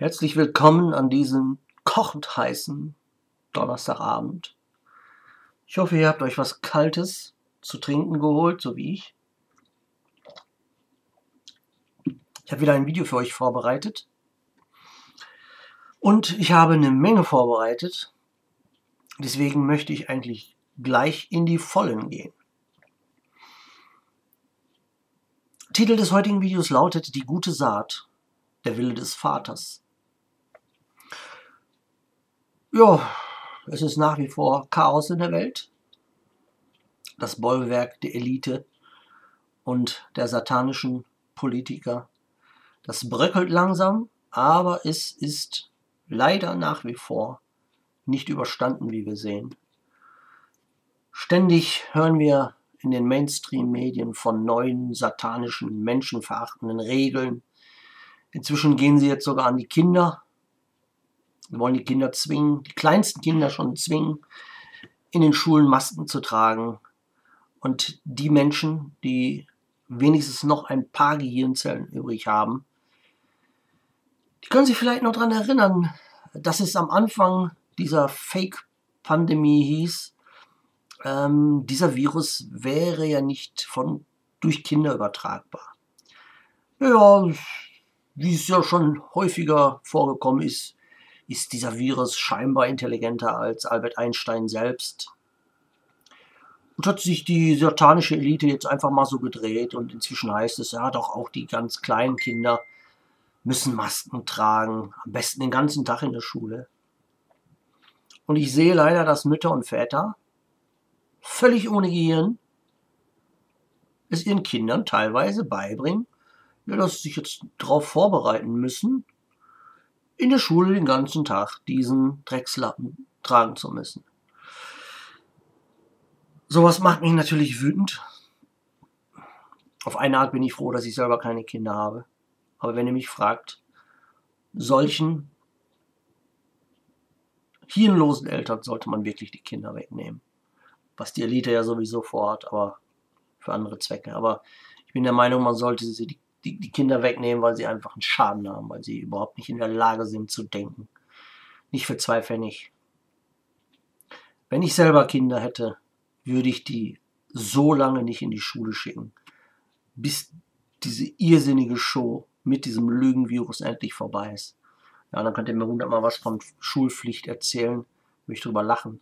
Herzlich willkommen an diesem kochend heißen Donnerstagabend. Ich hoffe, ihr habt euch was Kaltes zu trinken geholt, so wie ich. Ich habe wieder ein Video für euch vorbereitet. Und ich habe eine Menge vorbereitet. Deswegen möchte ich eigentlich gleich in die Vollen gehen. Titel des heutigen Videos lautet Die gute Saat, der Wille des Vaters. Ja, es ist nach wie vor Chaos in der Welt. Das Bollwerk der Elite und der satanischen Politiker. Das bröckelt langsam, aber es ist leider nach wie vor nicht überstanden, wie wir sehen. Ständig hören wir in den Mainstream-Medien von neuen satanischen, menschenverachtenden Regeln. Inzwischen gehen sie jetzt sogar an die Kinder wollen die Kinder zwingen, die kleinsten Kinder schon zwingen, in den Schulen Masken zu tragen. Und die Menschen, die wenigstens noch ein paar Gehirnzellen übrig haben, die können sich vielleicht noch daran erinnern, dass es am Anfang dieser Fake-Pandemie hieß, ähm, dieser Virus wäre ja nicht von, durch Kinder übertragbar. Ja, wie es ja schon häufiger vorgekommen ist, ist dieser Virus scheinbar intelligenter als Albert Einstein selbst. Und hat sich die satanische Elite jetzt einfach mal so gedreht und inzwischen heißt es, ja doch auch die ganz kleinen Kinder müssen Masken tragen, am besten den ganzen Tag in der Schule. Und ich sehe leider, dass Mütter und Väter völlig ohne Gehirn es ihren Kindern teilweise beibringen, ja, dass sie sich jetzt darauf vorbereiten müssen, in der Schule den ganzen Tag diesen Dreckslappen tragen zu müssen. Sowas macht mich natürlich wütend. Auf eine Art bin ich froh, dass ich selber keine Kinder habe. Aber wenn ihr mich fragt, solchen hirnlosen Eltern sollte man wirklich die Kinder wegnehmen. Was die Elite ja sowieso vorhat, aber für andere Zwecke. Aber ich bin der Meinung, man sollte sie die die, die Kinder wegnehmen, weil sie einfach einen Schaden haben, weil sie überhaupt nicht in der Lage sind zu denken. Nicht für zwei Pfennig. Wenn ich selber Kinder hätte, würde ich die so lange nicht in die Schule schicken, bis diese irrsinnige Show mit diesem Lügenvirus endlich vorbei ist. Ja, dann könnt ihr mir hundertmal was von Schulpflicht erzählen, würde ich drüber lachen.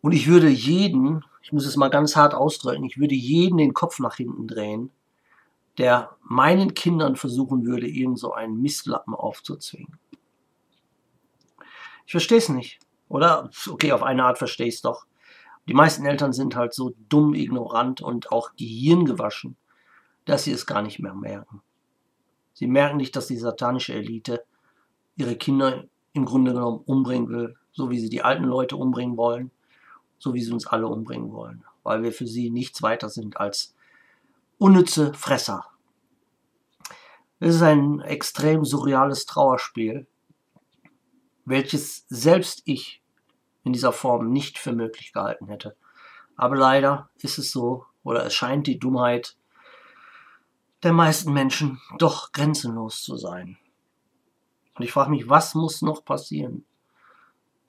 Und ich würde jeden, ich muss es mal ganz hart ausdrücken, ich würde jeden den Kopf nach hinten drehen, der meinen Kindern versuchen würde, irgend so einen Mistlappen aufzuzwingen. Ich verstehe es nicht. Oder? Okay, auf eine Art verstehe ich es doch. Die meisten Eltern sind halt so dumm, ignorant und auch gehirngewaschen, dass sie es gar nicht mehr merken. Sie merken nicht, dass die satanische Elite ihre Kinder im Grunde genommen umbringen will, so wie sie die alten Leute umbringen wollen, so wie sie uns alle umbringen wollen, weil wir für sie nichts weiter sind als unnütze Fresser. Es ist ein extrem surreales Trauerspiel, welches selbst ich in dieser Form nicht für möglich gehalten hätte. Aber leider ist es so, oder es scheint die Dummheit der meisten Menschen doch grenzenlos zu sein. Und ich frage mich, was muss noch passieren,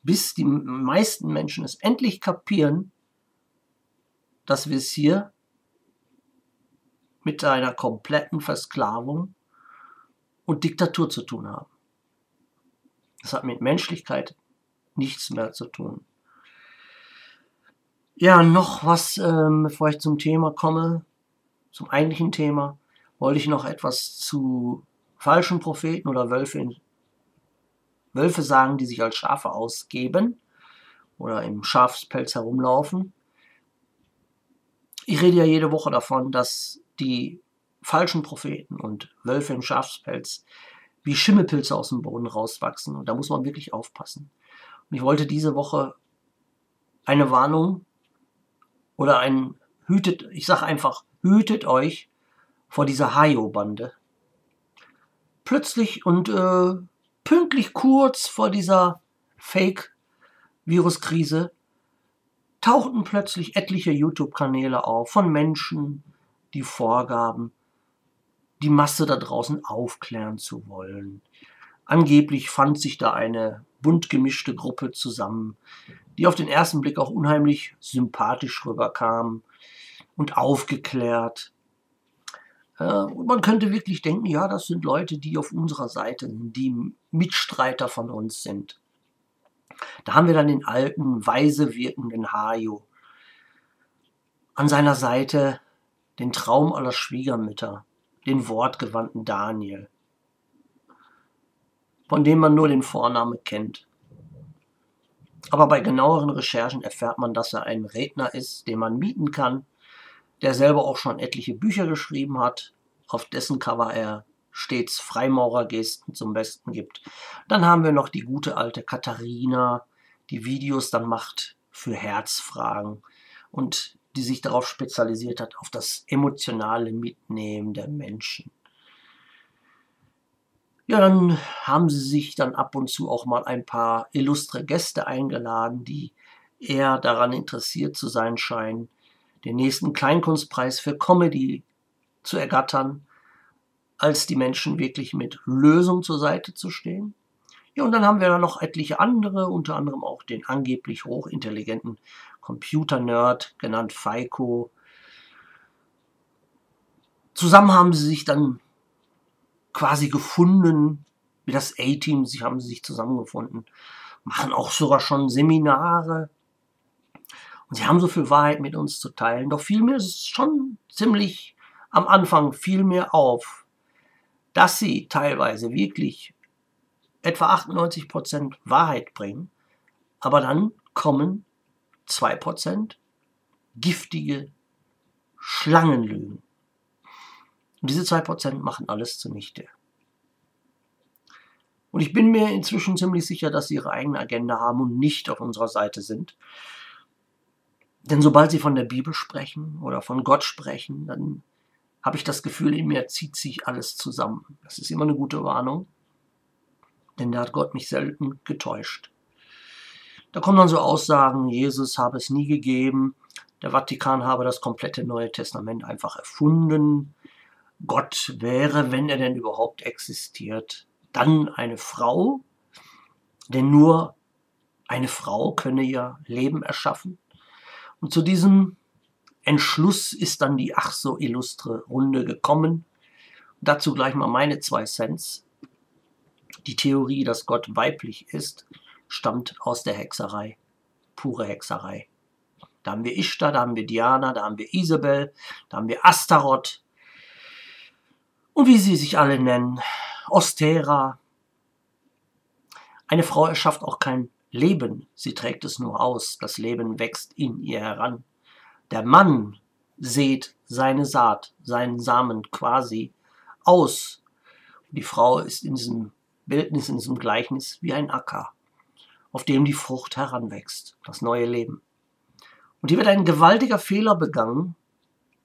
bis die meisten Menschen es endlich kapieren, dass wir es hier mit einer kompletten Versklavung und Diktatur zu tun haben. Das hat mit Menschlichkeit nichts mehr zu tun. Ja, noch was, ähm, bevor ich zum Thema komme, zum eigentlichen Thema, wollte ich noch etwas zu falschen Propheten oder Wölfe, Wölfe sagen, die sich als Schafe ausgeben oder im Schafspelz herumlaufen. Ich rede ja jede Woche davon, dass die falschen Propheten und Wölfe im Schafspelz wie Schimmelpilze aus dem Boden rauswachsen. Und da muss man wirklich aufpassen. Und ich wollte diese Woche eine Warnung oder ein hütet, ich sage einfach, hütet euch vor dieser Hayo-Bande. Plötzlich und äh, pünktlich kurz vor dieser Fake-Viruskrise tauchten plötzlich etliche YouTube-Kanäle auf von Menschen, die vorgaben, die Masse da draußen aufklären zu wollen. Angeblich fand sich da eine bunt gemischte Gruppe zusammen, die auf den ersten Blick auch unheimlich sympathisch rüberkam und aufgeklärt. Äh, und man könnte wirklich denken, ja, das sind Leute, die auf unserer Seite sind, die Mitstreiter von uns sind. Da haben wir dann den alten, weise wirkenden Hajo. An seiner Seite den Traum aller Schwiegermütter, den wortgewandten Daniel, von dem man nur den Vornamen kennt. Aber bei genaueren Recherchen erfährt man, dass er ein Redner ist, den man mieten kann, der selber auch schon etliche Bücher geschrieben hat, auf dessen Cover er stets Freimaurergesten zum Besten gibt. Dann haben wir noch die gute alte Katharina, die Videos dann macht für Herzfragen und die sich darauf spezialisiert hat, auf das emotionale Mitnehmen der Menschen. Ja, dann haben sie sich dann ab und zu auch mal ein paar illustre Gäste eingeladen, die eher daran interessiert zu sein scheinen, den nächsten Kleinkunstpreis für Comedy zu ergattern, als die Menschen wirklich mit Lösung zur Seite zu stehen. Ja, und dann haben wir da noch etliche andere, unter anderem auch den angeblich hochintelligenten Computer-Nerd, genannt Feiko. Zusammen haben sie sich dann quasi gefunden, wie das A-Team, sie haben sich zusammengefunden, machen auch sogar schon Seminare. Und sie haben so viel Wahrheit mit uns zu teilen. Doch ist es schon ziemlich am Anfang viel mehr auf, dass sie teilweise wirklich etwa 98% Wahrheit bringen, aber dann kommen 2% giftige Schlangenlügen. Und diese 2% machen alles zunichte. Und ich bin mir inzwischen ziemlich sicher, dass sie ihre eigene Agenda haben und nicht auf unserer Seite sind. Denn sobald sie von der Bibel sprechen oder von Gott sprechen, dann habe ich das Gefühl, in mir zieht sich alles zusammen. Das ist immer eine gute Warnung, denn da hat Gott mich selten getäuscht. Da kommen dann so Aussagen, Jesus habe es nie gegeben, der Vatikan habe das komplette Neue Testament einfach erfunden, Gott wäre, wenn er denn überhaupt existiert, dann eine Frau, denn nur eine Frau könne ja Leben erschaffen. Und zu diesem Entschluss ist dann die ach so illustre Runde gekommen. Dazu gleich mal meine zwei Cents. Die Theorie, dass Gott weiblich ist, stammt aus der Hexerei. Pure Hexerei. Da haben wir Ishtar, da haben wir Diana, da haben wir Isabel, da haben wir Astaroth. Und wie sie sich alle nennen, Ostera. Eine Frau erschafft auch kein Leben, sie trägt es nur aus. Das Leben wächst in ihr heran. Der Mann sät seine Saat, seinen Samen quasi aus. Die Frau ist in diesem Bildnis, in diesem Gleichnis wie ein Acker, auf dem die Frucht heranwächst, das neue Leben. Und hier wird ein gewaltiger Fehler begangen.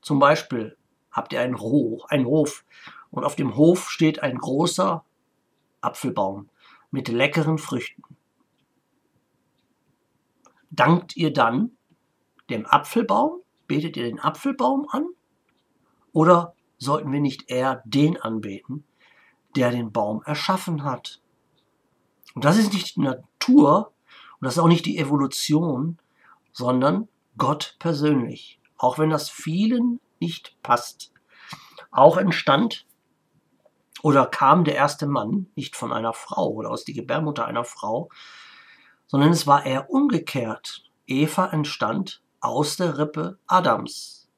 Zum Beispiel habt ihr einen, Hof, einen Hof und auf dem Hof steht ein großer Apfelbaum mit leckeren Früchten. Dankt ihr dann dem Apfelbaum? Betet ihr den Apfelbaum an? Oder sollten wir nicht eher den anbeten, der den Baum erschaffen hat? Und das ist nicht Natur und das ist auch nicht die Evolution, sondern Gott persönlich. Auch wenn das vielen nicht passt. Auch entstand oder kam der erste Mann nicht von einer Frau oder aus der Gebärmutter einer Frau, sondern es war eher umgekehrt. Eva entstand aus der Rippe Adams.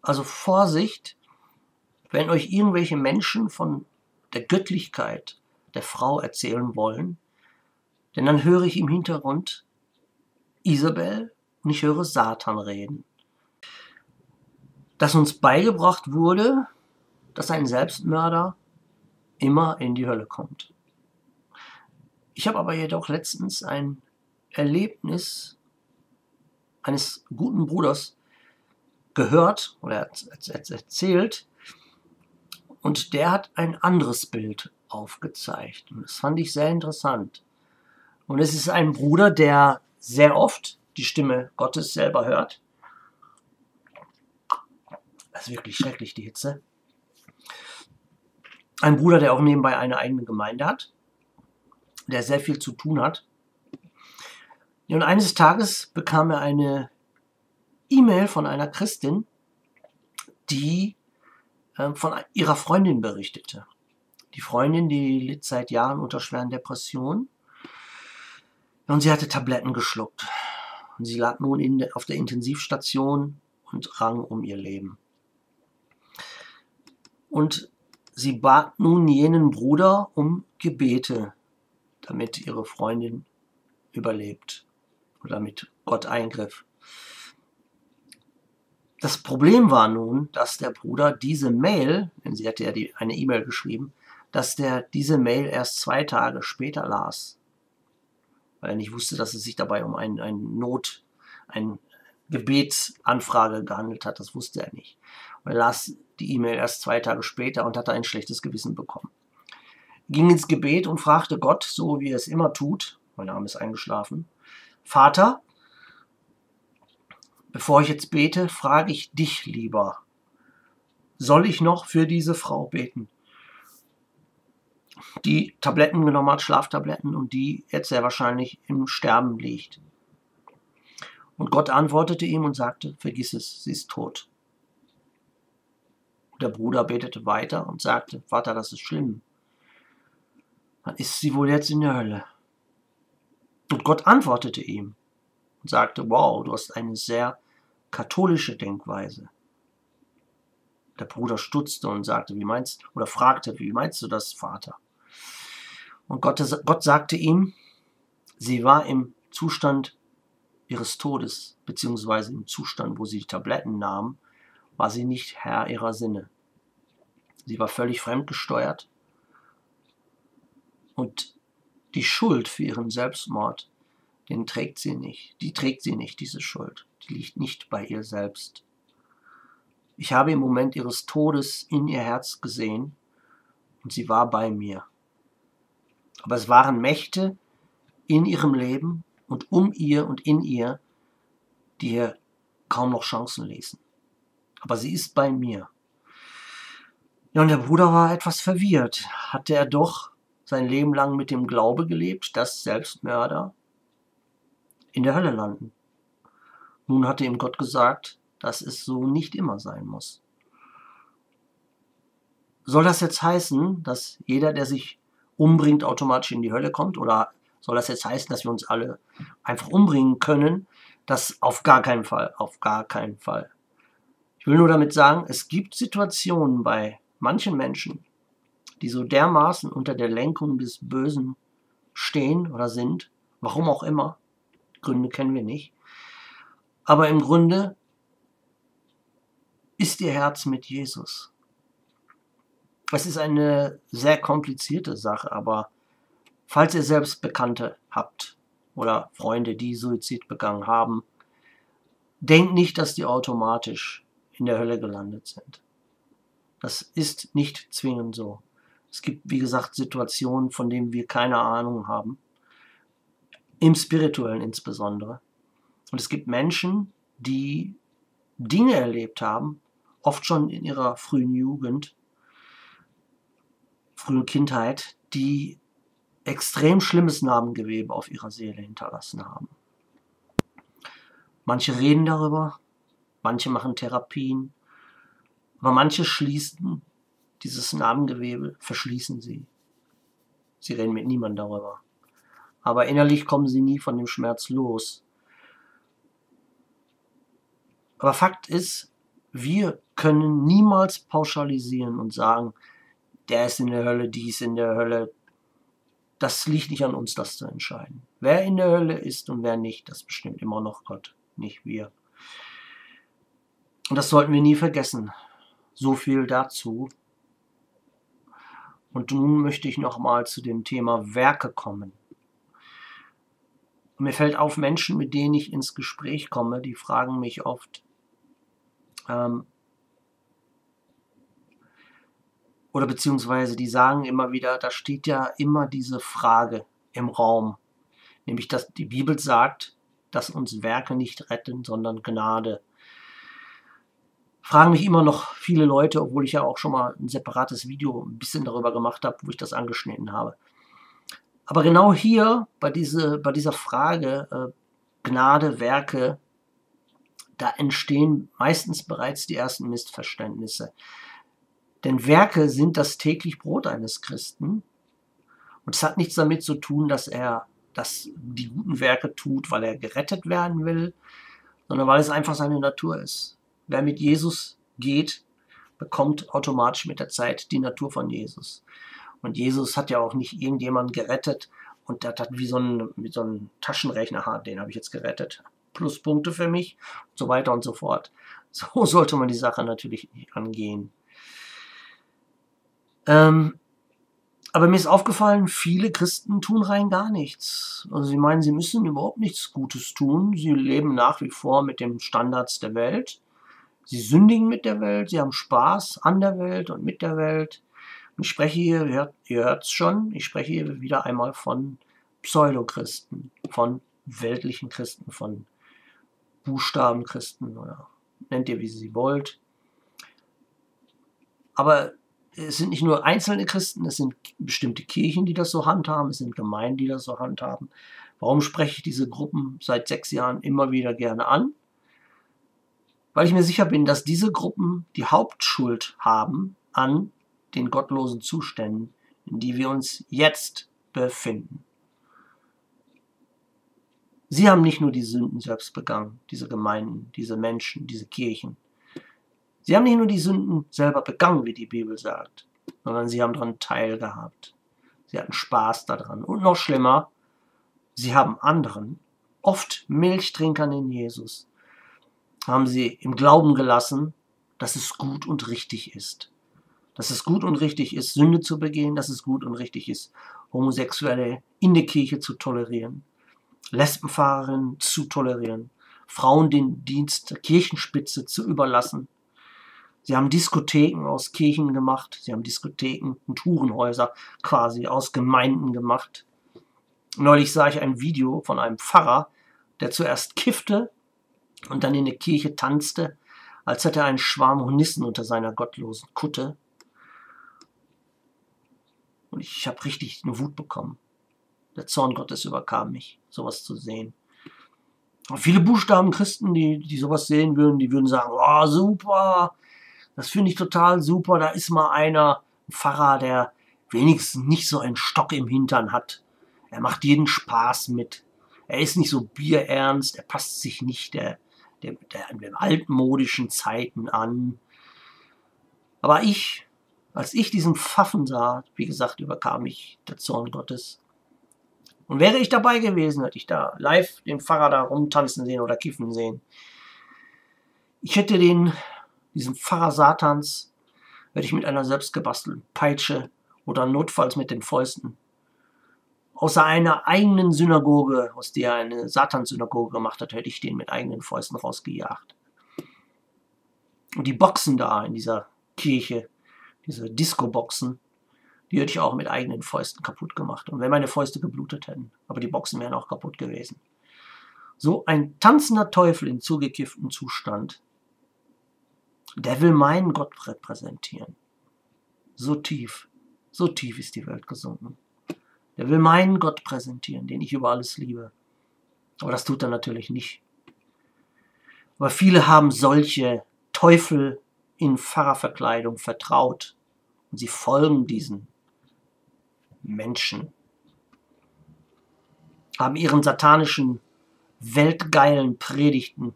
Also Vorsicht, wenn euch irgendwelche Menschen von der Göttlichkeit der Frau erzählen wollen, denn dann höre ich im Hintergrund Isabel und ich höre Satan reden. Dass uns beigebracht wurde, dass ein Selbstmörder immer in die Hölle kommt. Ich habe aber jedoch letztens ein Erlebnis eines guten Bruders gehört oder erzählt und der hat ein anderes Bild aufgezeigt. Und das fand ich sehr interessant. Und es ist ein Bruder, der sehr oft die Stimme Gottes selber hört. Das ist wirklich schrecklich, die Hitze. ein Bruder, der auch nebenbei eine eigene Gemeinde hat, der sehr viel zu tun hat. Und eines Tages bekam er eine E-Mail von einer Christin, die äh, von ihrer Freundin berichtete. Die Freundin, die litt seit Jahren unter schweren Depressionen und sie hatte Tabletten geschluckt. Und sie lag nun in, auf der Intensivstation und rang um ihr Leben. Und sie bat nun jenen Bruder um Gebete, damit ihre Freundin überlebt oder damit Gott eingriff. Das Problem war nun, dass der Bruder diese Mail, denn sie hatte ja die, eine E-Mail geschrieben, dass der diese Mail erst zwei Tage später las. Weil er nicht wusste, dass es sich dabei um ein, ein Not, ein Gebetsanfrage gehandelt hat. Das wusste er nicht. Und er las die E-Mail erst zwei Tage später und hatte ein schlechtes Gewissen bekommen. Ging ins Gebet und fragte Gott, so wie er es immer tut, mein Arm ist eingeschlafen, Vater, bevor ich jetzt bete, frage ich dich lieber, soll ich noch für diese Frau beten? Die Tabletten genommen hat, Schlaftabletten, und die jetzt sehr wahrscheinlich im Sterben liegt. Und Gott antwortete ihm und sagte, vergiss es, sie ist tot. Der Bruder betete weiter und sagte, Vater, das ist schlimm. Dann ist sie wohl jetzt in der Hölle. Und Gott antwortete ihm und sagte, wow, du hast eine sehr katholische Denkweise. Der Bruder stutzte und sagte, wie meinst, oder fragte, wie meinst du das, Vater? Und Gott, Gott sagte ihm, sie war im Zustand ihres Todes, beziehungsweise im Zustand, wo sie die Tabletten nahm, war sie nicht Herr ihrer Sinne. Sie war völlig fremdgesteuert und die Schuld für ihren Selbstmord, den trägt sie nicht. Die trägt sie nicht, diese Schuld. Die liegt nicht bei ihr selbst. Ich habe im Moment ihres Todes in ihr Herz gesehen und sie war bei mir. Aber es waren Mächte in ihrem Leben und um ihr und in ihr, die ihr kaum noch Chancen ließen. Aber sie ist bei mir. Ja, und der Bruder war etwas verwirrt. Hatte er doch sein Leben lang mit dem Glaube gelebt, dass Selbstmörder in der Hölle landen. Nun hatte ihm Gott gesagt, dass es so nicht immer sein muss. Soll das jetzt heißen, dass jeder, der sich umbringt, automatisch in die Hölle kommt? Oder soll das jetzt heißen, dass wir uns alle einfach umbringen können? Das auf gar keinen Fall, auf gar keinen Fall. Ich will nur damit sagen, es gibt Situationen bei manchen Menschen, die so dermaßen unter der Lenkung des Bösen stehen oder sind, warum auch immer, Gründe kennen wir nicht, aber im Grunde ist ihr Herz mit Jesus. Es ist eine sehr komplizierte Sache, aber falls ihr selbst Bekannte habt oder Freunde, die Suizid begangen haben, denkt nicht, dass die automatisch in der Hölle gelandet sind. Das ist nicht zwingend so. Es gibt, wie gesagt, Situationen, von denen wir keine Ahnung haben. Im spirituellen insbesondere. Und es gibt Menschen, die Dinge erlebt haben, oft schon in ihrer frühen Jugend, frühen Kindheit, die extrem schlimmes Narbengewebe auf ihrer Seele hinterlassen haben. Manche reden darüber, manche machen Therapien, aber manche schließen dieses Narbengewebe, verschließen sie. Sie reden mit niemandem darüber. Aber innerlich kommen sie nie von dem Schmerz los. Aber Fakt ist, wir können niemals pauschalisieren und sagen, der ist in der Hölle, die ist in der Hölle. Das liegt nicht an uns, das zu entscheiden. Wer in der Hölle ist und wer nicht, das bestimmt immer noch Gott, nicht wir. Und das sollten wir nie vergessen. So viel dazu. Und nun möchte ich nochmal zu dem Thema Werke kommen. Mir fällt auf, Menschen, mit denen ich ins Gespräch komme, die fragen mich oft, ähm, oder beziehungsweise die sagen immer wieder, da steht ja immer diese Frage im Raum, nämlich dass die Bibel sagt, dass uns Werke nicht retten, sondern Gnade. fragen mich immer noch viele Leute, obwohl ich ja auch schon mal ein separates Video ein bisschen darüber gemacht habe, wo ich das angeschnitten habe. Aber genau hier, bei, diese, bei dieser Frage äh, Gnade, Werke, da entstehen meistens bereits die ersten Missverständnisse. Denn Werke sind das täglich Brot eines Christen. Und es hat nichts damit zu tun, dass er dass die guten Werke tut, weil er gerettet werden will, sondern weil es einfach seine Natur ist. Wer mit Jesus geht, bekommt automatisch mit der Zeit die Natur von Jesus. Und Jesus hat ja auch nicht irgendjemanden gerettet und der hat wie so ein, wie so ein Taschenrechner, den habe ich jetzt gerettet. Pluspunkte für mich und so weiter und so fort. So sollte man die Sache natürlich angehen. Ähm, aber mir ist aufgefallen, viele Christen tun rein gar nichts. Also sie meinen, sie müssen überhaupt nichts Gutes tun. Sie leben nach wie vor mit den Standards der Welt. Sie sündigen mit der Welt, sie haben Spaß an der Welt und mit der Welt. Und ich spreche hier, ihr hört es schon, ich spreche hier wieder einmal von Pseudochristen, von weltlichen Christen, von Buchstabenchristen oder nennt ihr, wie sie wollt. Aber es sind nicht nur einzelne Christen, es sind bestimmte Kirchen, die das so handhaben, es sind Gemeinden, die das so handhaben. Warum spreche ich diese Gruppen seit sechs Jahren immer wieder gerne an? Weil ich mir sicher bin, dass diese Gruppen die Hauptschuld haben an den gottlosen Zuständen, in die wir uns jetzt befinden. Sie haben nicht nur die Sünden selbst begangen, diese Gemeinden, diese Menschen, diese Kirchen. Sie haben nicht nur die Sünden selber begangen, wie die Bibel sagt, sondern sie haben daran teilgehabt. Sie hatten Spaß daran. Und noch schlimmer, sie haben anderen, oft Milchtrinkern in Jesus, haben sie im Glauben gelassen, dass es gut und richtig ist. Dass es gut und richtig ist, Sünde zu begehen, dass es gut und richtig ist, Homosexuelle in der Kirche zu tolerieren, Lesbenfahrerinnen zu tolerieren, Frauen den Dienst der Kirchenspitze zu überlassen. Sie haben Diskotheken aus Kirchen gemacht, sie haben Diskotheken und Hurenhäuser quasi aus Gemeinden gemacht. Neulich sah ich ein Video von einem Pfarrer, der zuerst kiffte und dann in der Kirche tanzte, als hätte er einen Schwarm Honissen unter seiner gottlosen Kutte. Und ich habe richtig eine Wut bekommen. Der Zorn Gottes überkam mich, sowas zu sehen. Und viele Buchstaben Christen, die, die sowas sehen würden, die würden sagen, oh, super, das finde ich total super, da ist mal einer, ein Pfarrer, der wenigstens nicht so einen Stock im Hintern hat. Er macht jeden Spaß mit. Er ist nicht so bierernst, er passt sich nicht der, der, der, den altmodischen Zeiten an. Aber ich, als ich diesen Pfaffen sah, wie gesagt, überkam mich der Zorn Gottes. Und wäre ich dabei gewesen, hätte ich da live den Pfarrer da rumtanzen sehen oder kiffen sehen. Ich hätte den, diesen Pfarrer Satans, hätte ich mit einer selbstgebastelten Peitsche oder notfalls mit den Fäusten außer einer eigenen Synagoge, aus der er eine Satanssynagoge gemacht hat, hätte ich den mit eigenen Fäusten rausgejagt. Und die Boxen da in dieser Kirche, diese Disco-Boxen, die hätte ich auch mit eigenen Fäusten kaputt gemacht. Und wenn meine Fäuste geblutet hätten, aber die Boxen wären auch kaputt gewesen. So ein tanzender Teufel in zugekifftem Zustand, der will meinen Gott repräsentieren. So tief, so tief ist die Welt gesunken. Der will meinen Gott präsentieren, den ich über alles liebe. Aber das tut er natürlich nicht. Aber viele haben solche Teufel in Pfarrerverkleidung vertraut und sie folgen diesen Menschen, haben ihren satanischen, weltgeilen Predigten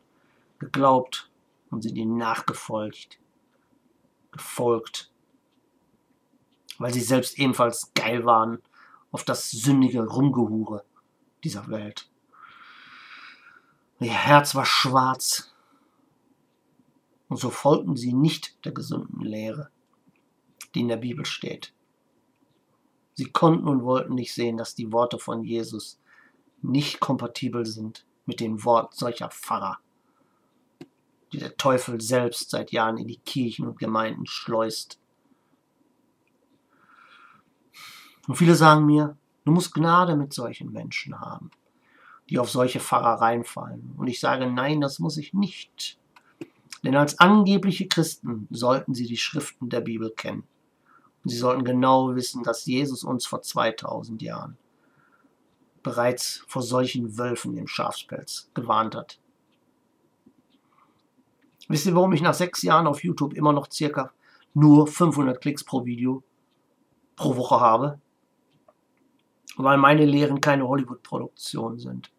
geglaubt und sind ihnen nachgefolgt, gefolgt, weil sie selbst ebenfalls geil waren auf das sündige Rumgehure dieser Welt. Ihr Herz war schwarz, und so folgten sie nicht der gesunden Lehre, die in der Bibel steht. Sie konnten und wollten nicht sehen, dass die Worte von Jesus nicht kompatibel sind mit den Worten solcher Pfarrer, die der Teufel selbst seit Jahren in die Kirchen und Gemeinden schleust. Und viele sagen mir, du musst Gnade mit solchen Menschen haben, die auf solche Pfarrer reinfallen. Und ich sage, nein, das muss ich nicht. Denn als angebliche Christen sollten sie die Schriften der Bibel kennen. Und sie sollten genau wissen, dass Jesus uns vor 2000 Jahren bereits vor solchen Wölfen im Schafspelz gewarnt hat. Wisst ihr, warum ich nach sechs Jahren auf YouTube immer noch circa nur 500 Klicks pro Video pro Woche habe? Weil meine Lehren keine Hollywood-Produktionen sind.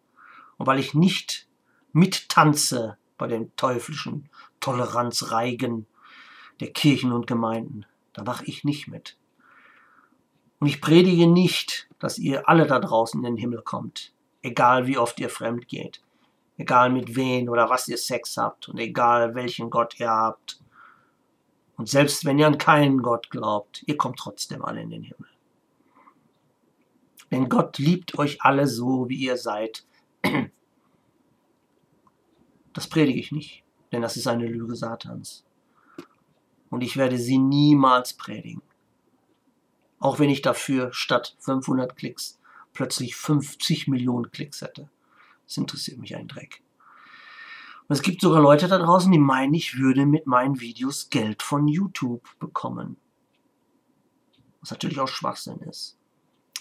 Und weil ich nicht mittanze bei den teuflischen Toleranzreigen der Kirchen und Gemeinden. Da mache ich nicht mit. Und ich predige nicht, dass ihr alle da draußen in den Himmel kommt, egal wie oft ihr fremd geht, egal mit wen oder was ihr Sex habt und egal welchen Gott ihr habt. Und selbst wenn ihr an keinen Gott glaubt, ihr kommt trotzdem alle in den Himmel. Denn Gott liebt euch alle so, wie ihr seid. Das predige ich nicht, denn das ist eine Lüge Satans. Und ich werde sie niemals predigen. Auch wenn ich dafür statt 500 Klicks plötzlich 50 Millionen Klicks hätte. Das interessiert mich ein Dreck. Und es gibt sogar Leute da draußen, die meinen, ich würde mit meinen Videos Geld von YouTube bekommen. Was natürlich auch Schwachsinn ist.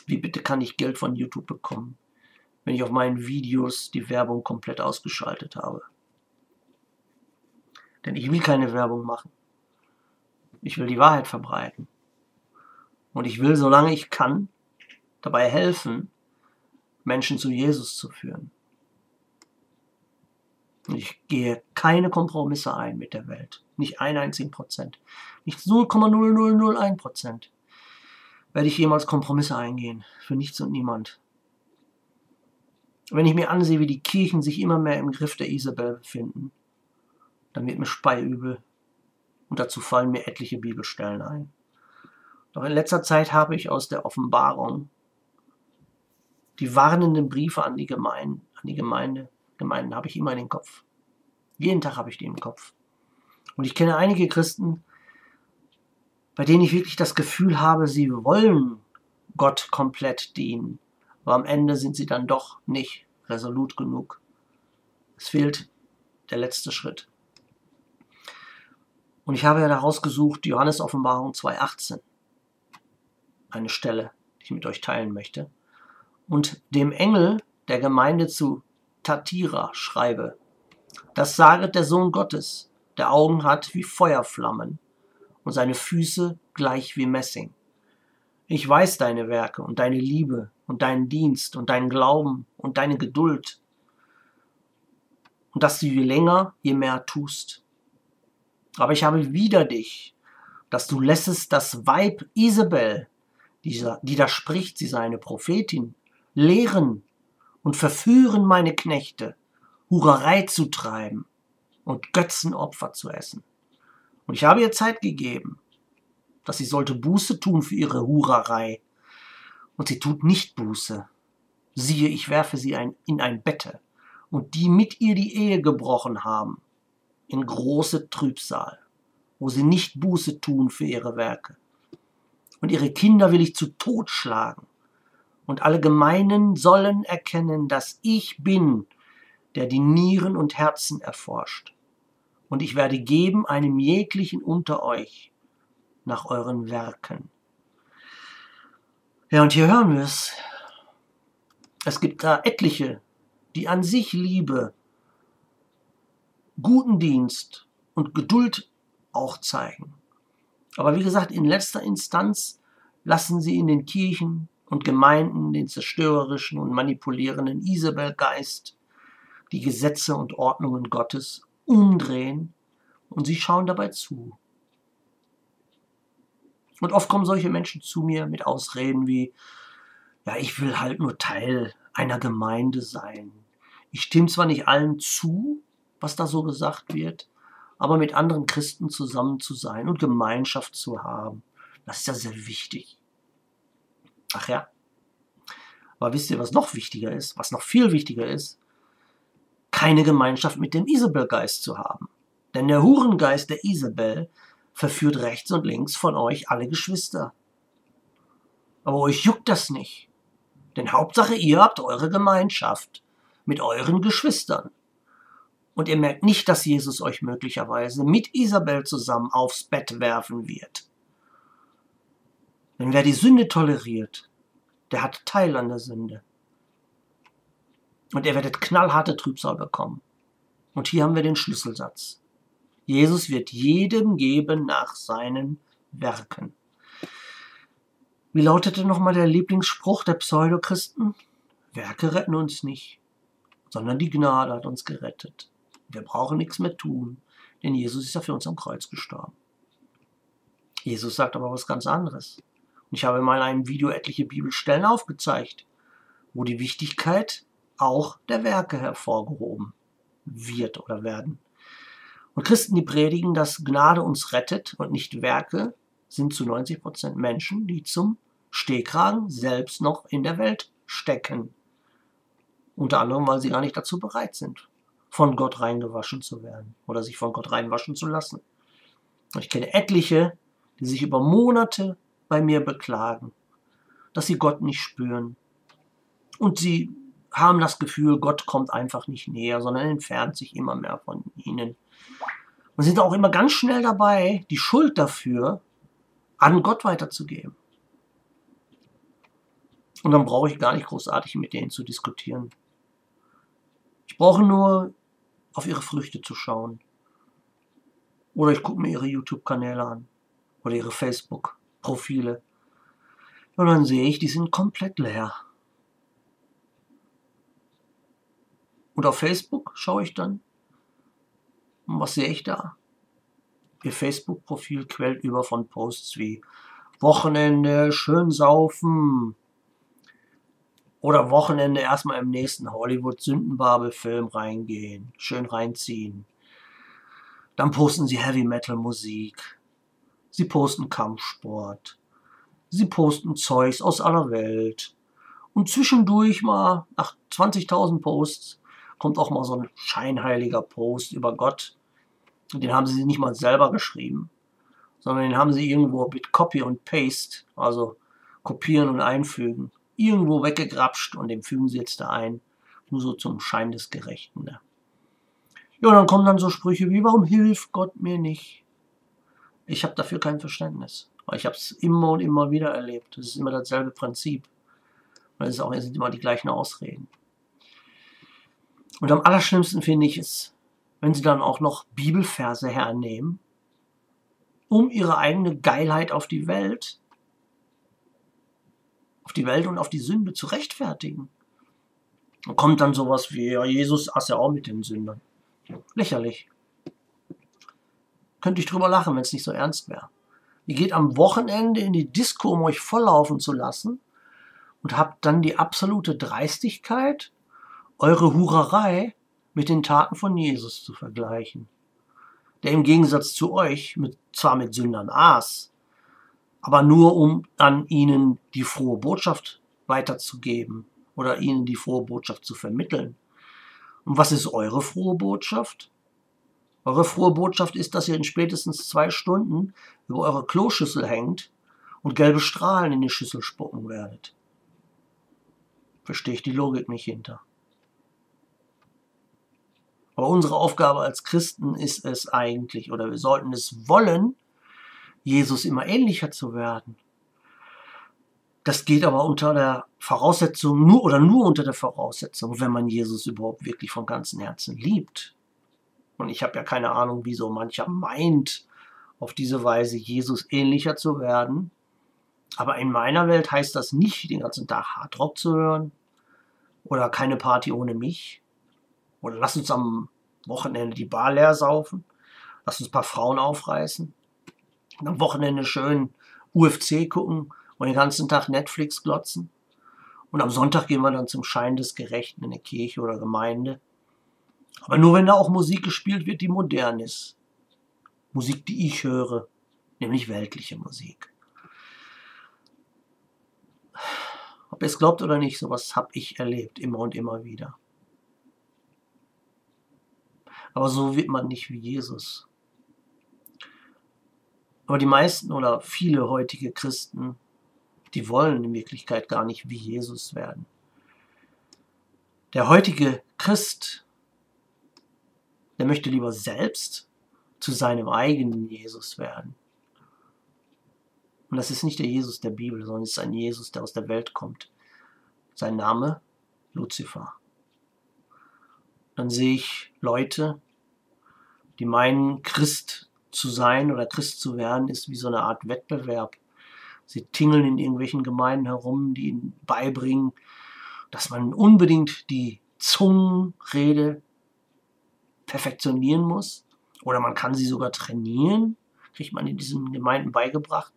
Wie bitte kann ich Geld von YouTube bekommen, wenn ich auf meinen Videos die Werbung komplett ausgeschaltet habe? Denn ich will keine Werbung machen. Ich will die Wahrheit verbreiten. Und ich will, solange ich kann, dabei helfen, Menschen zu Jesus zu führen. Ich gehe keine Kompromisse ein mit der Welt. Nicht einen einzigen Prozent. Nicht 0,0001 Prozent werde ich jemals Kompromisse eingehen. Für nichts und niemand. Wenn ich mir ansehe, wie die Kirchen sich immer mehr im Griff der Isabel befinden, dann wird mir speiübel. Und dazu fallen mir etliche Bibelstellen ein. Doch in letzter Zeit habe ich aus der Offenbarung die warnenden Briefe an die Gemeinde, an die Gemeinde, Gemeinden habe ich immer in den Kopf. Jeden Tag habe ich die im Kopf. Und ich kenne einige Christen, bei denen ich wirklich das Gefühl habe, sie wollen Gott komplett dienen. Aber am Ende sind sie dann doch nicht resolut genug. Es fehlt der letzte Schritt. Und ich habe ja daraus gesucht, Johannes Offenbarung 2.18 eine Stelle, die ich mit euch teilen möchte. Und dem Engel der Gemeinde zu Tatira schreibe, das saget der Sohn Gottes, der Augen hat wie Feuerflammen und seine Füße gleich wie Messing. Ich weiß deine Werke und deine Liebe und deinen Dienst und deinen Glauben und deine Geduld und dass du je länger, je mehr tust. Aber ich habe wieder dich, dass du lässest das Weib Isabel, die da spricht, sie sei eine Prophetin, lehren und verführen meine Knechte, Hurerei zu treiben und Götzenopfer zu essen. Und ich habe ihr Zeit gegeben, dass sie sollte Buße tun für ihre Hurerei. Und sie tut nicht Buße. Siehe, ich werfe sie ein, in ein Bette, und die mit ihr die Ehe gebrochen haben, in große Trübsal, wo sie nicht Buße tun für ihre Werke und ihre Kinder will ich zu Tod schlagen. Und alle Gemeinen sollen erkennen, dass ich bin, der die Nieren und Herzen erforscht. Und ich werde geben einem jeglichen unter euch nach euren Werken. Ja, und hier hören wir es. Es gibt da etliche, die an sich Liebe, guten Dienst und Geduld auch zeigen. Aber wie gesagt, in letzter Instanz lassen sie in den Kirchen und Gemeinden den zerstörerischen und manipulierenden Isabelgeist, die Gesetze und Ordnungen Gottes umdrehen und sie schauen dabei zu. Und oft kommen solche Menschen zu mir mit Ausreden wie, ja, ich will halt nur Teil einer Gemeinde sein. Ich stimme zwar nicht allen zu, was da so gesagt wird, aber mit anderen Christen zusammen zu sein und Gemeinschaft zu haben. Das ist ja sehr wichtig. Ach ja. Aber wisst ihr, was noch wichtiger ist? Was noch viel wichtiger ist? Keine Gemeinschaft mit dem Isabelgeist zu haben. Denn der Hurengeist der Isabel verführt rechts und links von euch alle Geschwister. Aber euch juckt das nicht. Denn Hauptsache, ihr habt eure Gemeinschaft mit euren Geschwistern. Und ihr merkt nicht, dass Jesus euch möglicherweise mit Isabel zusammen aufs Bett werfen wird. Denn wer die Sünde toleriert, der hat Teil an der Sünde. Und ihr werdet knallharte Trübsal bekommen. Und hier haben wir den Schlüsselsatz. Jesus wird jedem geben nach seinen Werken. Wie lautete nochmal der Lieblingsspruch der Pseudochristen? Werke retten uns nicht, sondern die Gnade hat uns gerettet. Wir brauchen nichts mehr tun, denn Jesus ist ja für uns am Kreuz gestorben. Jesus sagt aber was ganz anderes. Ich habe mal in einem Video etliche Bibelstellen aufgezeigt, wo die Wichtigkeit auch der Werke hervorgehoben wird oder werden. Und Christen, die predigen, dass Gnade uns rettet und nicht Werke, sind zu 90 Prozent Menschen, die zum Stehkragen selbst noch in der Welt stecken. Unter anderem, weil sie gar nicht dazu bereit sind, von Gott reingewaschen zu werden oder sich von Gott reinwaschen zu lassen. Ich kenne etliche, die sich über Monate bei mir beklagen, dass sie Gott nicht spüren. Und sie haben das Gefühl, Gott kommt einfach nicht näher, sondern entfernt sich immer mehr von ihnen. Und sind auch immer ganz schnell dabei, die Schuld dafür an Gott weiterzugeben. Und dann brauche ich gar nicht großartig mit denen zu diskutieren. Ich brauche nur auf ihre Früchte zu schauen. Oder ich gucke mir ihre YouTube-Kanäle an. Oder ihre Facebook-Profile. Und dann sehe ich, die sind komplett leer. Und auf Facebook schaue ich dann, und was sehe ich da? Ihr Facebook-Profil quält über von Posts wie Wochenende, schön saufen. Oder Wochenende erstmal im nächsten Hollywood-Sündenbabel-Film reingehen, schön reinziehen. Dann posten sie Heavy Metal Musik. Sie posten Kampfsport. Sie posten Zeugs aus aller Welt. Und zwischendurch mal, nach 20.000 Posts, kommt auch mal so ein scheinheiliger Post über Gott. Den haben sie nicht mal selber geschrieben, sondern den haben sie irgendwo mit Copy und Paste, also kopieren und einfügen, irgendwo weggegrapscht und den fügen sie jetzt da ein. Nur so zum Schein des Gerechten. Ne? Ja, dann kommen dann so Sprüche wie, warum hilft Gott mir nicht? Ich habe dafür kein Verständnis. Ich habe es immer und immer wieder erlebt. Das ist immer dasselbe Prinzip. Und es auch, es sind immer die gleichen Ausreden. Und am allerschlimmsten finde ich es, wenn sie dann auch noch Bibelverse hernehmen, um ihre eigene Geilheit auf die Welt, auf die Welt und auf die Sünde zu rechtfertigen. Und kommt dann sowas wie, ja, Jesus aß ja auch mit den Sündern. Lächerlich. Könnte ich drüber lachen, wenn es nicht so ernst wäre. Ihr geht am Wochenende in die Disco, um euch volllaufen zu lassen und habt dann die absolute Dreistigkeit, eure Hurerei mit den Taten von Jesus zu vergleichen, der im Gegensatz zu euch mit, zwar mit Sündern aß, aber nur um an ihnen die frohe Botschaft weiterzugeben oder ihnen die frohe Botschaft zu vermitteln. Und was ist eure frohe Botschaft? Eure frohe Botschaft ist, dass ihr in spätestens zwei Stunden über eure Kloschüssel hängt und gelbe Strahlen in die Schüssel spucken werdet. Verstehe ich die Logik nicht hinter. Aber unsere Aufgabe als Christen ist es eigentlich, oder wir sollten es wollen, Jesus immer ähnlicher zu werden. Das geht aber unter der Voraussetzung, nur oder nur unter der Voraussetzung, wenn man Jesus überhaupt wirklich von ganzem Herzen liebt. Und ich habe ja keine Ahnung, wieso mancher meint, auf diese Weise Jesus ähnlicher zu werden. Aber in meiner Welt heißt das nicht, den ganzen Tag Hardrock zu hören oder keine Party ohne mich, oder lass uns am Wochenende die Bar leer saufen. Lass uns ein paar Frauen aufreißen. Am Wochenende schön UFC gucken und den ganzen Tag Netflix glotzen. Und am Sonntag gehen wir dann zum Schein des Gerechten in eine Kirche oder Gemeinde. Aber nur wenn da auch Musik gespielt wird, die modern ist. Musik, die ich höre, nämlich weltliche Musik. Ob ihr es glaubt oder nicht, sowas habe ich erlebt, immer und immer wieder. Aber so wird man nicht wie Jesus. Aber die meisten oder viele heutige Christen, die wollen in Wirklichkeit gar nicht wie Jesus werden. Der heutige Christ der möchte lieber selbst zu seinem eigenen Jesus werden. Und das ist nicht der Jesus der Bibel, sondern es ist ein Jesus, der aus der Welt kommt. Sein Name Luzifer. Dann sehe ich Leute, die meinen, Christ zu sein oder Christ zu werden, ist wie so eine Art Wettbewerb. Sie tingeln in irgendwelchen Gemeinden herum, die ihnen beibringen, dass man unbedingt die Zungenrede perfektionieren muss. Oder man kann sie sogar trainieren, kriegt man in diesen Gemeinden beigebracht.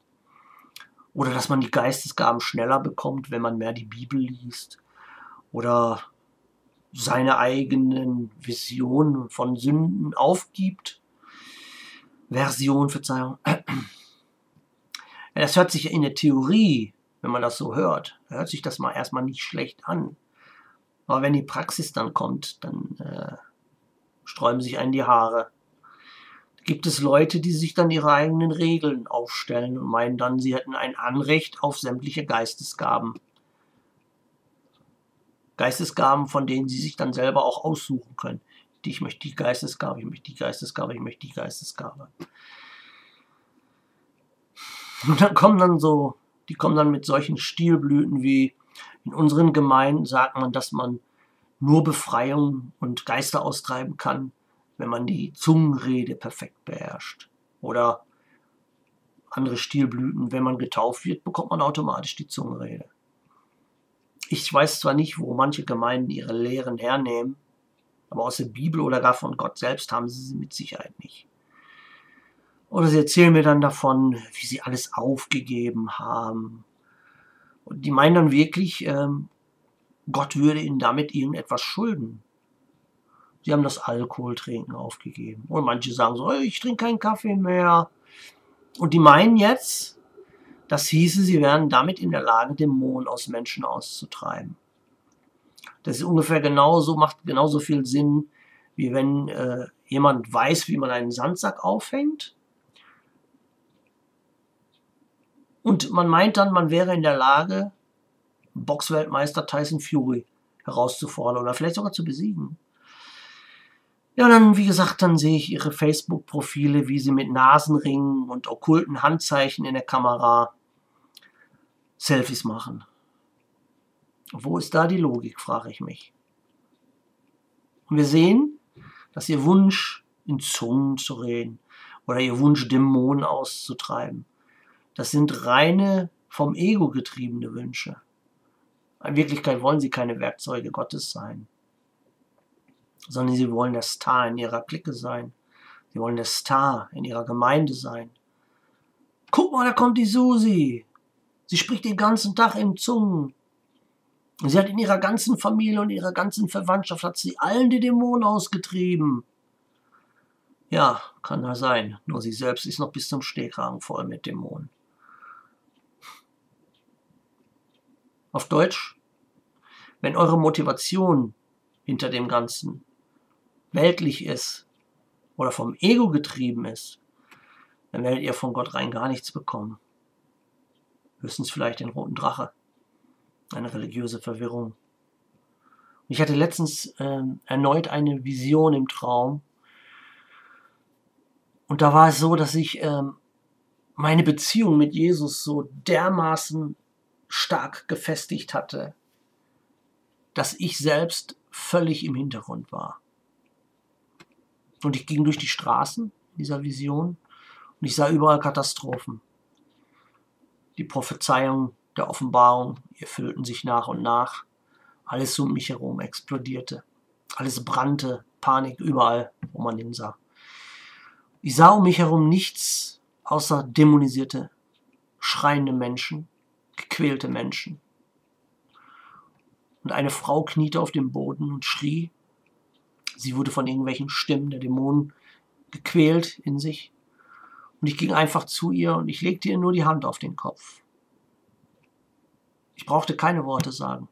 Oder dass man die Geistesgaben schneller bekommt, wenn man mehr die Bibel liest. Oder seine eigenen Visionen von Sünden aufgibt. Version, Verzeihung. Das hört sich in der Theorie, wenn man das so hört, hört sich das mal erstmal nicht schlecht an. Aber wenn die Praxis dann kommt, dann äh, sträuben sich einen die Haare. Gibt es Leute, die sich dann ihre eigenen Regeln aufstellen und meinen dann, sie hätten ein Anrecht auf sämtliche Geistesgaben. Geistesgaben, von denen sie sich dann selber auch aussuchen können. Ich möchte die Geistesgabe, ich möchte die Geistesgabe, ich möchte die Geistesgabe. Und dann kommen dann so, die kommen dann mit solchen Stilblüten wie in unseren Gemeinden sagt man, dass man nur Befreiung und Geister austreiben kann, wenn man die Zungenrede perfekt beherrscht. Oder andere Stilblüten, wenn man getauft wird, bekommt man automatisch die Zungenrede. Ich weiß zwar nicht, wo manche Gemeinden ihre Lehren hernehmen, aber aus der Bibel oder gar von Gott selbst haben sie sie mit Sicherheit nicht. Oder sie erzählen mir dann davon, wie sie alles aufgegeben haben. Und die meinen dann wirklich, ähm, Gott würde ihnen damit irgendetwas schulden. Sie haben das Alkoholtrinken aufgegeben. Und manche sagen so, ich trinke keinen Kaffee mehr. Und die meinen jetzt, das hieße, sie wären damit in der Lage, Dämonen aus Menschen auszutreiben. Das ist ungefähr genauso, macht genauso viel Sinn, wie wenn äh, jemand weiß, wie man einen Sandsack aufhängt Und man meint dann, man wäre in der Lage, Boxweltmeister Tyson Fury herauszufordern oder vielleicht sogar zu besiegen. Ja, dann, wie gesagt, dann sehe ich ihre Facebook-Profile, wie sie mit Nasenringen und okkulten Handzeichen in der Kamera Selfies machen. Wo ist da die Logik, frage ich mich. Und wir sehen, dass ihr Wunsch, in Zungen zu reden oder ihr Wunsch, Dämonen auszutreiben, das sind reine vom Ego getriebene Wünsche. In Wirklichkeit wollen sie keine Werkzeuge Gottes sein, sondern sie wollen der Star in ihrer Clique sein. Sie wollen der Star in ihrer Gemeinde sein. Guck mal, da kommt die Susi. Sie spricht den ganzen Tag in Zungen. Sie hat in ihrer ganzen Familie und ihrer ganzen Verwandtschaft hat sie allen die Dämonen ausgetrieben. Ja, kann ja sein. Nur sie selbst ist noch bis zum Stehkragen voll mit Dämonen. Auf Deutsch, wenn eure Motivation hinter dem Ganzen weltlich ist oder vom Ego getrieben ist, dann werdet ihr von Gott rein gar nichts bekommen. Höchstens vielleicht den roten Drache. Eine religiöse Verwirrung. Ich hatte letztens äh, erneut eine Vision im Traum. Und da war es so, dass ich äh, meine Beziehung mit Jesus so dermaßen stark gefestigt hatte, dass ich selbst völlig im Hintergrund war. Und ich ging durch die Straßen dieser Vision und ich sah überall Katastrophen. Die Prophezeiung der Offenbarung erfüllten sich nach und nach. Alles um mich herum explodierte. Alles brannte, Panik überall, wo man hinsah. Ich sah um mich herum nichts außer dämonisierte, schreiende Menschen, gequälte Menschen. Und eine Frau kniete auf dem Boden und schrie. Sie wurde von irgendwelchen Stimmen der Dämonen gequält in sich. Und ich ging einfach zu ihr und ich legte ihr nur die Hand auf den Kopf. Ich brauchte keine Worte sagen.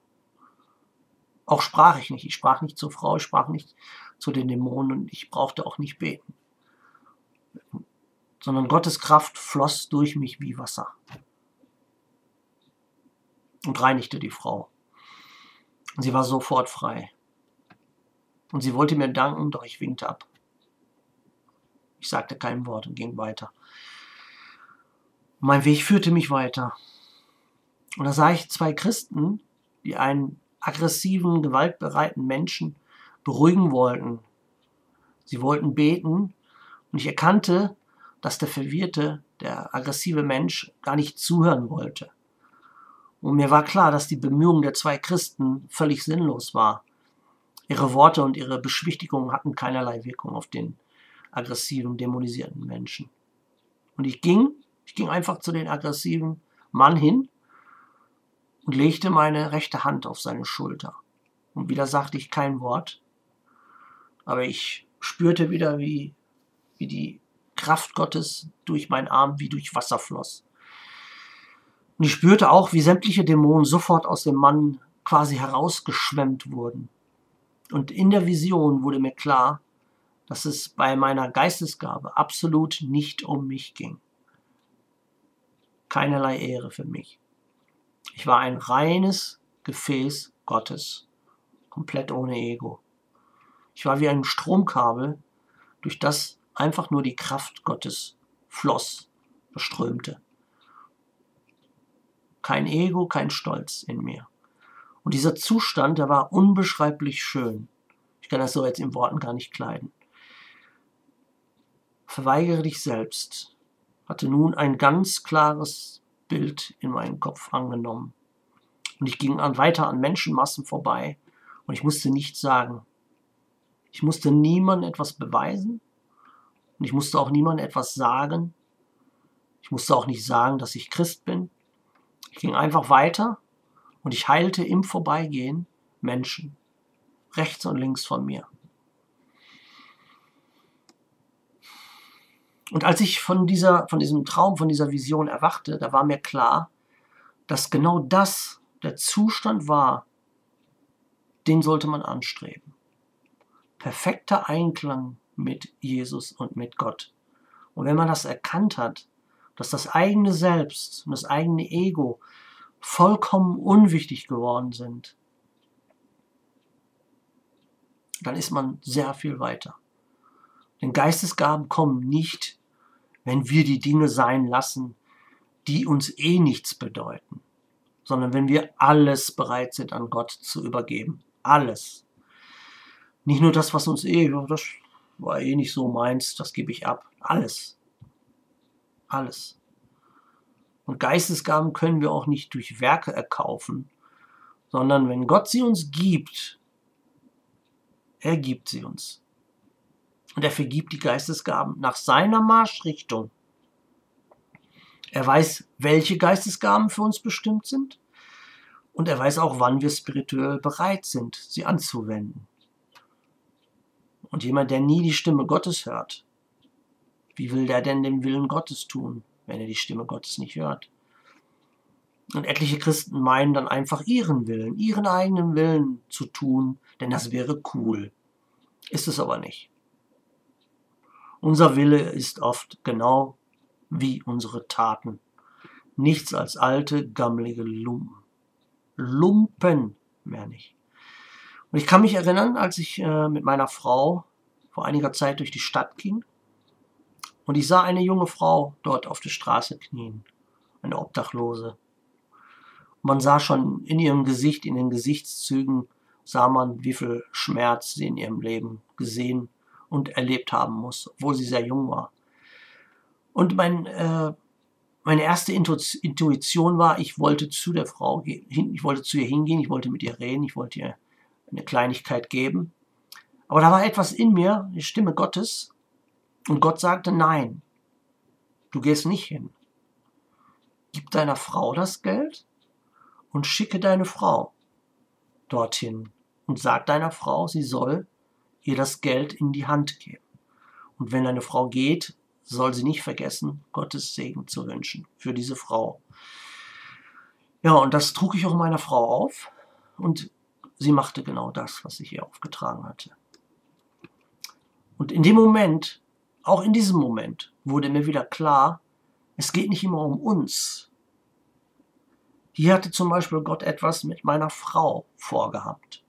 Auch sprach ich nicht. Ich sprach nicht zur Frau, ich sprach nicht zu den Dämonen und ich brauchte auch nicht beten. Sondern Gottes Kraft floss durch mich wie Wasser und reinigte die Frau. Sie war sofort frei. Und sie wollte mir danken, doch ich winkte ab. Ich sagte kein Wort und ging weiter. Mein Weg führte mich weiter. Und da sah ich zwei Christen, die einen aggressiven, gewaltbereiten Menschen beruhigen wollten. Sie wollten beten und ich erkannte, dass der verwirrte, der aggressive Mensch gar nicht zuhören wollte. Und mir war klar, dass die Bemühung der zwei Christen völlig sinnlos war. Ihre Worte und ihre Beschwichtigungen hatten keinerlei Wirkung auf den aggressiven, dämonisierten Menschen. Und ich ging, ich ging einfach zu den aggressiven Mann hin und legte meine rechte Hand auf seine Schulter. Und wieder sagte ich kein Wort, aber ich spürte wieder, wie, wie die Kraft Gottes durch meinen Arm wie durch Wasser floss. Und ich spürte auch, wie sämtliche Dämonen sofort aus dem Mann quasi herausgeschwemmt wurden. Und in der Vision wurde mir klar, dass es bei meiner Geistesgabe absolut nicht um mich ging. Keinerlei Ehre für mich. Ich war ein reines Gefäß Gottes, komplett ohne Ego. Ich war wie ein Stromkabel, durch das einfach nur die Kraft Gottes floss, beströmte. Kein Ego, kein Stolz in mir. Und dieser Zustand, der war unbeschreiblich schön. Ich kann das so jetzt in Worten gar nicht kleiden. Verweigere dich selbst, hatte nun ein ganz klares Bild in meinen Kopf angenommen. Und ich ging an, weiter an Menschenmassen vorbei und ich musste nichts sagen. Ich musste niemandem etwas beweisen und ich musste auch niemandem etwas sagen. Ich musste auch nicht sagen, dass ich Christ bin. Ich ging einfach weiter und ich heilte im Vorbeigehen Menschen, rechts und links von mir. Und als ich von, dieser, von diesem Traum, von dieser Vision erwachte, da war mir klar, dass genau das der Zustand war, den sollte man anstreben. Perfekter Einklang mit Jesus und mit Gott. Und wenn man das erkannt hat, dass das eigene Selbst und das eigene Ego vollkommen unwichtig geworden sind, dann ist man sehr viel weiter. Denn Geistesgaben kommen nicht, wenn wir die Dinge sein lassen, die uns eh nichts bedeuten, sondern wenn wir alles bereit sind an Gott zu übergeben. Alles. Nicht nur das, was uns eh, das war eh nicht so meins, das gebe ich ab. Alles. Alles. Und Geistesgaben können wir auch nicht durch Werke erkaufen, sondern wenn Gott sie uns gibt, er gibt sie uns. Und er vergibt die Geistesgaben nach seiner Marschrichtung. Er weiß, welche Geistesgaben für uns bestimmt sind. Und er weiß auch, wann wir spirituell bereit sind, sie anzuwenden. Und jemand, der nie die Stimme Gottes hört, wie will der denn den Willen Gottes tun, wenn er die Stimme Gottes nicht hört? Und etliche Christen meinen dann einfach ihren Willen, ihren eigenen Willen zu tun, denn das wäre cool. Ist es aber nicht. Unser Wille ist oft genau wie unsere Taten. Nichts als alte, gammelige Lumpen. Lumpen, mehr nicht. Und ich kann mich erinnern, als ich äh, mit meiner Frau vor einiger Zeit durch die Stadt ging und ich sah eine junge Frau dort auf der Straße knien, eine Obdachlose. Man sah schon in ihrem Gesicht, in den Gesichtszügen, sah man, wie viel Schmerz sie in ihrem Leben gesehen und erlebt haben muss, obwohl sie sehr jung war. Und mein, äh, meine erste Intuition war, ich wollte zu der Frau gehen, ich wollte zu ihr hingehen, ich wollte mit ihr reden, ich wollte ihr eine Kleinigkeit geben. Aber da war etwas in mir, die Stimme Gottes, und Gott sagte, nein, du gehst nicht hin. Gib deiner Frau das Geld und schicke deine Frau dorthin und sag deiner Frau, sie soll ihr das Geld in die Hand geben. Und wenn eine Frau geht, soll sie nicht vergessen, Gottes Segen zu wünschen für diese Frau. Ja, und das trug ich auch meiner Frau auf und sie machte genau das, was ich ihr aufgetragen hatte. Und in dem Moment, auch in diesem Moment, wurde mir wieder klar, es geht nicht immer um uns. Hier hatte zum Beispiel Gott etwas mit meiner Frau vorgehabt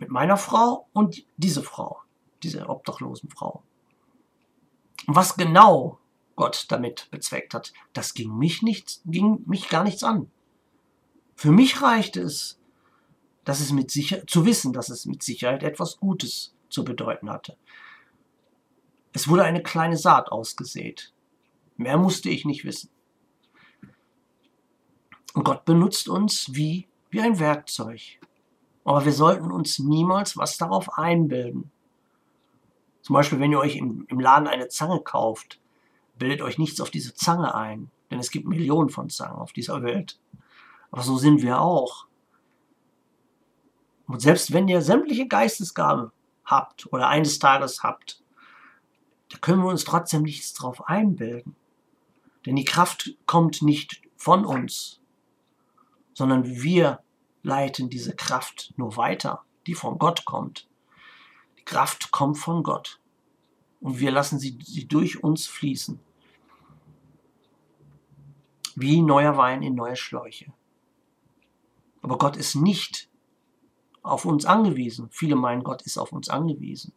mit meiner Frau und diese Frau, diese obdachlosen Frau. Was genau Gott damit bezweckt hat, das ging mich, nicht, ging mich gar nichts an. Für mich reichte es, dass es mit Sicher zu wissen, dass es mit Sicherheit etwas Gutes zu bedeuten hatte. Es wurde eine kleine Saat ausgesät. Mehr musste ich nicht wissen. Und Gott benutzt uns wie, wie ein Werkzeug. Aber wir sollten uns niemals was darauf einbilden. Zum Beispiel, wenn ihr euch im, im Laden eine Zange kauft, bildet euch nichts auf diese Zange ein. Denn es gibt Millionen von Zangen auf dieser Welt. Aber so sind wir auch. Und selbst wenn ihr sämtliche Geistesgaben habt oder eines Tages habt, da können wir uns trotzdem nichts drauf einbilden. Denn die Kraft kommt nicht von uns, sondern wir leiten diese Kraft nur weiter, die von Gott kommt. Die Kraft kommt von Gott und wir lassen sie, sie durch uns fließen. Wie neuer Wein in neue Schläuche. Aber Gott ist nicht auf uns angewiesen. Viele meinen, Gott ist auf uns angewiesen.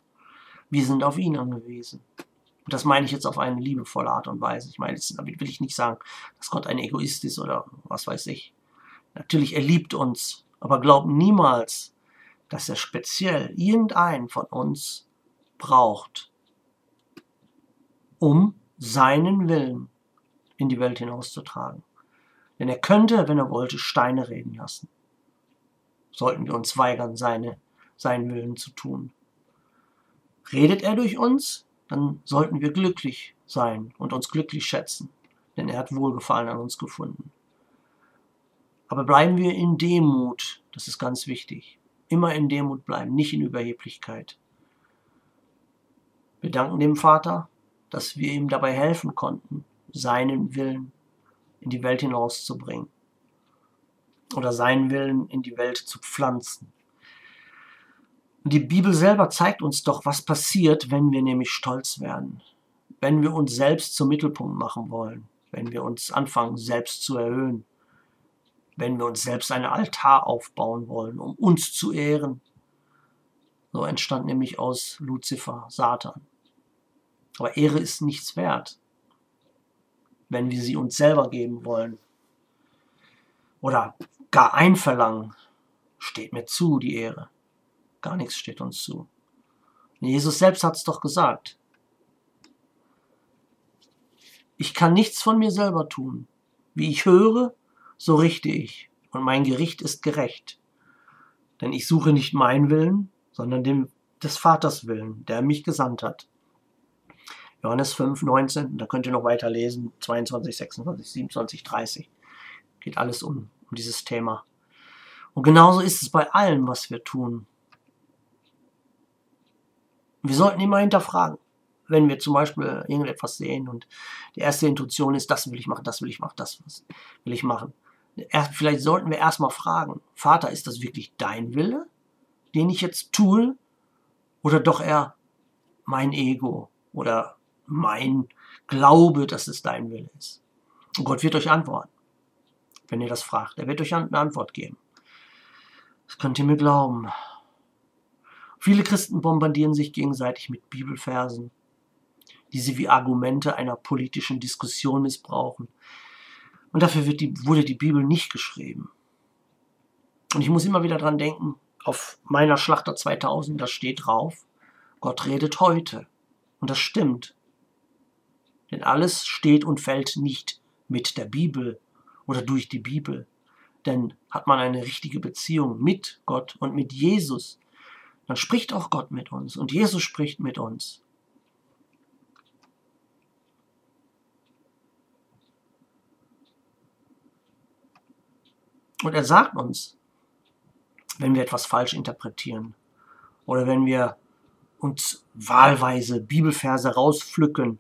Wir sind auf ihn angewiesen. Und das meine ich jetzt auf eine liebevolle Art und Weise. Ich meine, damit will ich nicht sagen, dass Gott ein Egoist ist oder was weiß ich. Natürlich, er liebt uns, aber glaubt niemals, dass er speziell irgendeinen von uns braucht, um seinen Willen in die Welt hinauszutragen. Denn er könnte, wenn er wollte, Steine reden lassen. Sollten wir uns weigern, seine, seinen Willen zu tun. Redet er durch uns, dann sollten wir glücklich sein und uns glücklich schätzen, denn er hat Wohlgefallen an uns gefunden. Aber bleiben wir in Demut, das ist ganz wichtig. Immer in Demut bleiben, nicht in Überheblichkeit. Wir danken dem Vater, dass wir ihm dabei helfen konnten, seinen Willen in die Welt hinauszubringen oder seinen Willen in die Welt zu pflanzen. Und die Bibel selber zeigt uns doch, was passiert, wenn wir nämlich stolz werden, wenn wir uns selbst zum Mittelpunkt machen wollen, wenn wir uns anfangen, selbst zu erhöhen, wenn wir uns selbst einen Altar aufbauen wollen, um uns zu ehren. So entstand nämlich aus Luzifer Satan. Aber Ehre ist nichts wert, wenn wir sie uns selber geben wollen. Oder gar einverlangen, steht mir zu, die Ehre. Gar nichts steht uns zu. Jesus selbst hat es doch gesagt. Ich kann nichts von mir selber tun. Wie ich höre, so richte ich. Und mein Gericht ist gerecht. Denn ich suche nicht meinen Willen, sondern dem des Vaters Willen, der mich gesandt hat. Johannes 5, 19, da könnt ihr noch weiter lesen, 22, 26, 27, 30. Geht alles um, um dieses Thema. Und genauso ist es bei allem, was wir tun. Wir sollten immer hinterfragen, wenn wir zum Beispiel irgendetwas sehen und die erste Intuition ist, das will ich machen, das will ich machen, das will ich machen. Vielleicht sollten wir erstmal fragen, Vater, ist das wirklich dein Wille, den ich jetzt tue? Oder doch eher mein Ego oder mein Glaube, dass es dein Wille ist. Und Gott wird euch antworten, wenn ihr das fragt. Er wird euch eine Antwort geben. Das könnt ihr mir glauben. Viele Christen bombardieren sich gegenseitig mit Bibelversen, die sie wie Argumente einer politischen Diskussion missbrauchen. Und dafür die, wurde die Bibel nicht geschrieben. Und ich muss immer wieder dran denken, auf meiner Schlachter 2000, da steht drauf, Gott redet heute. Und das stimmt. Denn alles steht und fällt nicht mit der Bibel oder durch die Bibel. Denn hat man eine richtige Beziehung mit Gott und mit Jesus, dann spricht auch Gott mit uns und Jesus spricht mit uns. Und er sagt uns, wenn wir etwas falsch interpretieren oder wenn wir uns wahlweise Bibelverse rauspflücken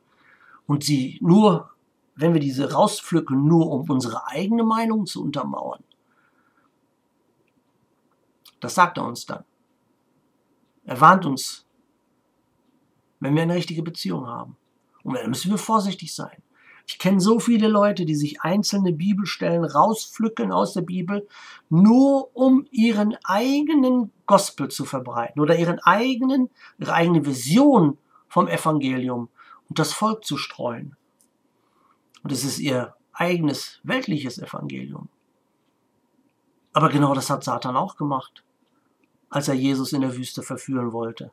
und sie nur, wenn wir diese rauspflücken, nur um unsere eigene Meinung zu untermauern. Das sagt er uns dann. Er warnt uns, wenn wir eine richtige Beziehung haben. Und dann müssen wir vorsichtig sein. Ich kenne so viele Leute, die sich einzelne Bibelstellen rauspflücken aus der Bibel, nur um ihren eigenen Gospel zu verbreiten oder ihren eigenen, ihre eigene Vision vom Evangelium und das Volk zu streuen. Und es ist ihr eigenes weltliches Evangelium. Aber genau das hat Satan auch gemacht, als er Jesus in der Wüste verführen wollte.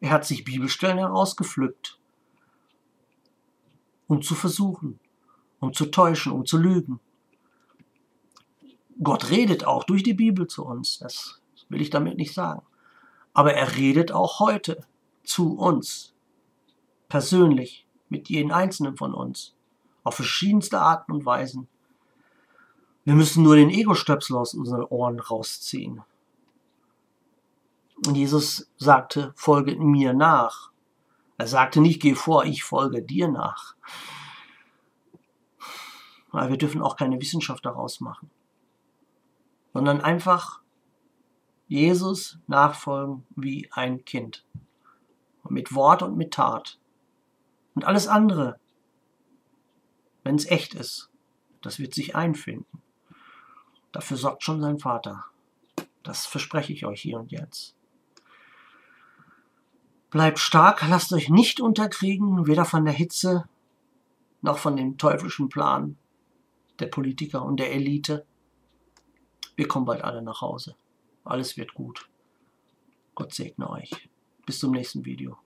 Er hat sich Bibelstellen herausgepflückt, um zu versuchen, um zu täuschen, um zu lügen. Gott redet auch durch die Bibel zu uns, das will ich damit nicht sagen. Aber er redet auch heute zu uns, persönlich, mit jedem Einzelnen von uns, auf verschiedenste Arten und Weisen. Wir müssen nur den Ego-Stöpsel aus unseren Ohren rausziehen. Und Jesus sagte, folge mir nach. Er sagte nicht, geh vor, ich folge dir nach. Aber wir dürfen auch keine Wissenschaft daraus machen, sondern einfach Jesus nachfolgen wie ein Kind. mit Wort und mit Tat. Und alles andere, wenn es echt ist, das wird sich einfinden. Dafür sorgt schon sein Vater. Das verspreche ich euch hier und jetzt. Bleibt stark, lasst euch nicht unterkriegen, weder von der Hitze noch von dem teuflischen Plan der Politiker und der Elite. Wir kommen bald alle nach Hause. Alles wird gut. Gott segne euch. Bis zum nächsten Video.